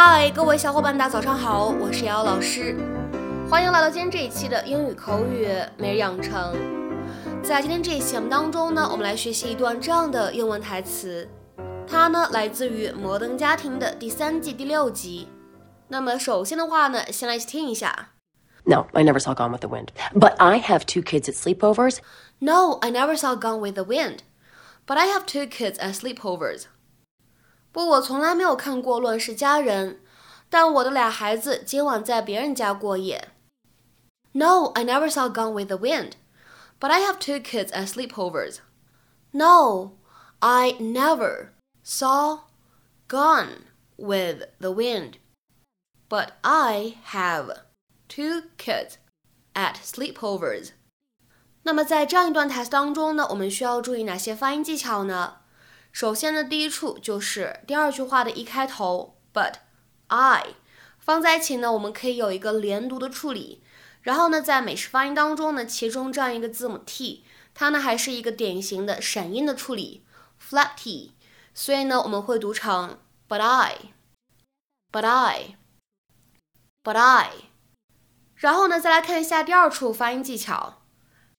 嗨，各位小伙伴，大家早上好，我是瑶瑶老师，欢迎来到今天这一期的英语口语每日养成。在今天这一期节目当中呢，我们来学习一段这样的英文台词，它呢来自于《摩登家庭》的第三季第六集。那么首先的话呢，先来一起听一下。No, I never saw Gone with the Wind. But I have two kids at sleepovers. No, I never saw Gone with the Wind. But I have two kids at sleepovers. 不，我从来没有看过《乱世佳人》，但我的俩孩子今晚在别人家过夜。No, I never saw Gone with the Wind, but I have two kids at sleepovers. No, I never saw Gone with the Wind, but I have two kids at sleepovers. 那么在这样一段台词当中呢，我们需要注意哪些发音技巧呢？首先呢，第一处就是第二句话的一开头，but I 放在一起呢，我们可以有一个连读的处理。然后呢，在美式发音当中呢，其中这样一个字母 t，它呢还是一个典型的闪音的处理，flat t。所以呢，我们会读成 but I，but I，but I。然后呢，再来看一下第二处发音技巧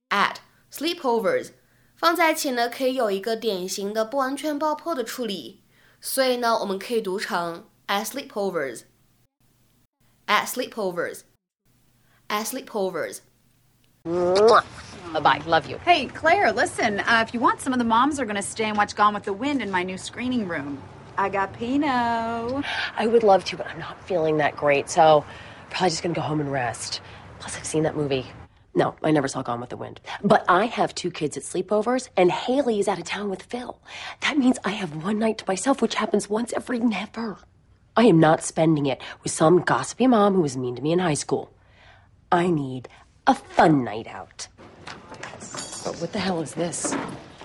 ，at sleepovers。放在一起呢，可以有一个典型的不完全爆破的处理，所以呢，我们可以读成 at sleepovers, at sleepovers. Bye Love you. Hey, Claire, listen. Uh, if you want, some of the moms are going to stay and watch Gone with the Wind in my new screening room. I got Pinot. I would love to, but I'm not feeling that great, so probably just going to go home and rest. Plus, I've seen that movie no, I never saw Gone with the Wind. But I have two kids at sleepovers, and Haley is out of town with Phil. That means I have one night to myself, which happens once every never. I am not spending it with some gossipy mom who was mean to me in high school. I need a fun night out. But what the hell is this?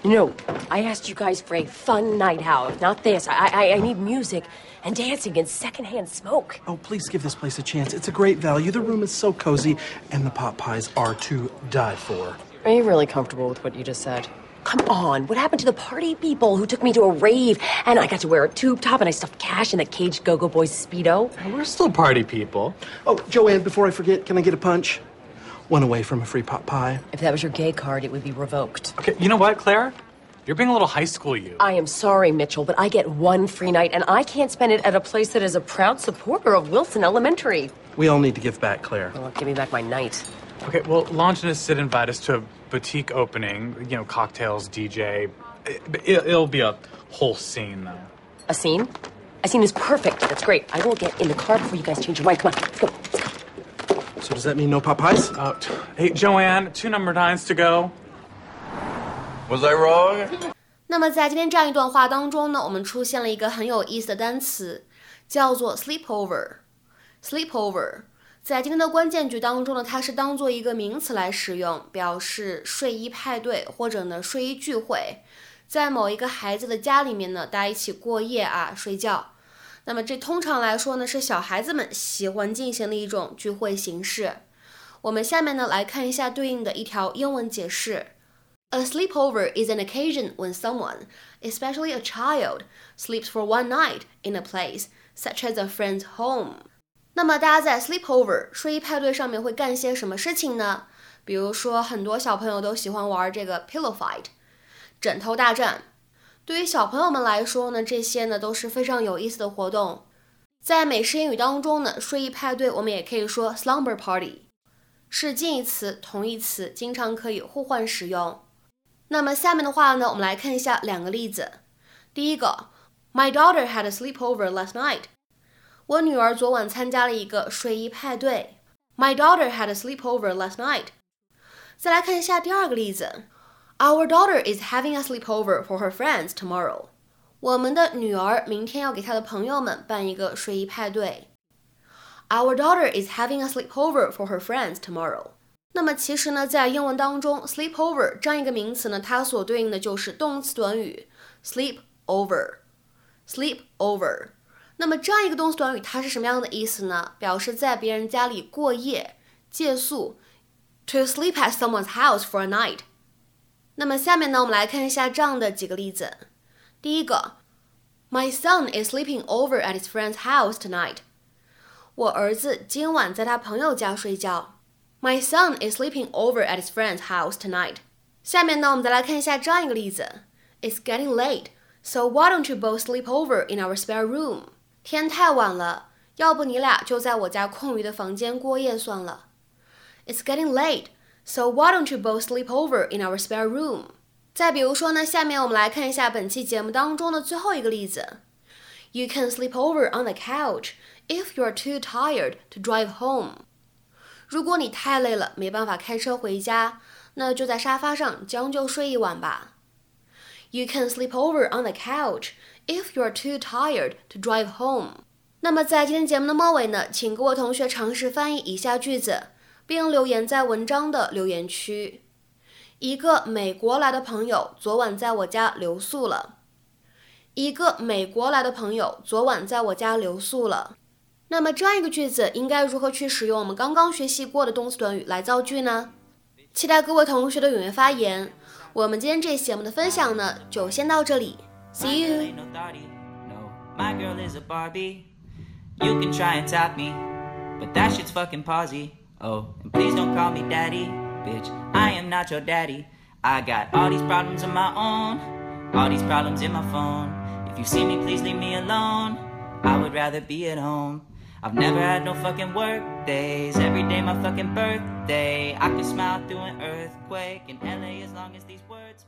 No, I asked you guys for a fun night out, not this. I, I, I need music and dancing and secondhand smoke. Oh, please give this place a chance. It's a great value. The room is so cozy, and the pot pies are to die for. Are you really comfortable with what you just said? Come on, what happened to the party people who took me to a rave and I got to wear a tube top and I stuffed cash in that caged Go Go Boys Speedo? We're still party people. Oh, Joanne, before I forget, can I get a punch? One away from a free pot pie. If that was your gay card, it would be revoked. Okay, you know what, Claire? You're being a little high school, you. I am sorry, Mitchell, but I get one free night and I can't spend it at a place that is a proud supporter of Wilson Elementary. We all need to give back, Claire. Well, give me back my night. Okay, well, Longinus did invite us to a boutique opening. You know, cocktails, DJ. It, will be a whole scene, though. A scene? A scene is perfect. That's great. I will get in the car before you guys change your mind. Come on, let's go. so does that mean no Popeyes out？hey Joanne，two number nines to go。was I wrong？那么在今天这样一段话当中呢，我们出现了一个很有意思的单词，叫做 sleepover。sleepover 在今天的关键句当中呢，它是当做一个名词来使用，表示睡衣派对或者呢睡衣聚会。在某一个孩子的家里面呢，大家一起过夜啊，睡觉。那么这通常来说呢，是小孩子们喜欢进行的一种聚会形式。我们下面呢来看一下对应的一条英文解释。A sleepover is an occasion when someone, especially a child, sleeps for one night in a place, such as a friend's home. 那么大家在 sleepover 睡衣派对上面会干些什么事情呢？比如说，很多小朋友都喜欢玩这个 pillow fight，枕头大战。对于小朋友们来说呢，这些呢都是非常有意思的活动。在美式英语当中呢，睡衣派对我们也可以说 slumber party，是近义词、同义词，经常可以互换使用。那么下面的话呢，我们来看一下两个例子。第一个，My daughter had a sleepover last night。我女儿昨晚参加了一个睡衣派对。My daughter had a sleepover last night。再来看一下第二个例子 ，Our daughter is having a sleepover for her friends tomorrow。我们的女儿明天要给她的朋友们办一个睡衣派对。Our daughter is having a sleepover for her friends tomorrow。那么其实呢，在英文当中，sleepover 这样一个名词呢，它所对应的就是动词短语 sleep over，sleep over。那么这样一个动词短语，它是什么样的意思呢？表示在别人家里过夜、借宿，to sleep at someone's house for a night。 那么下面呢，我们来看一下这样的几个例子。第一个 My son is sleeping over at his friend's house tonight. 我儿子今晚在他朋友家睡觉。My son is sleeping over at his friend's house tonight. 下面呢，我们再来看一下这样一个例子：It's getting late, so why don't you both sleep over in our spare room? 天太晚了，要不你俩就在我家空余的房间过夜算了。It's getting late, so why don't you both sleep over in our spare room? 再比如说呢，下面我们来看一下本期节目当中的最后一个例子。You can sleep over on the couch if you are too tired to drive home。如果你太累了，没办法开车回家，那就在沙发上将就睡一晚吧。You can sleep over on the couch if you are too tired to drive home。那么在今天节目的末尾呢，请各位同学尝试翻译以下句子， 并留言在文章的留言区。一个美国来的朋友昨晚在我家留宿了。一个美国来的朋友昨晚在我家留宿了。那么这样一个句子应该如何去使用我们刚刚学习过的动词短语来造句呢？期待各位同学的踊跃发言。我们今天这节目的分享呢，就先到这里。See you. Oh, and please don't call me daddy. bitch. I am not your daddy. I got all these problems of my own, all these problems in my phone. If you see me, please leave me alone. I would rather be at home. I've never had no fucking work days. Every day my fucking birthday. I can smile through an earthquake in LA as long as these words.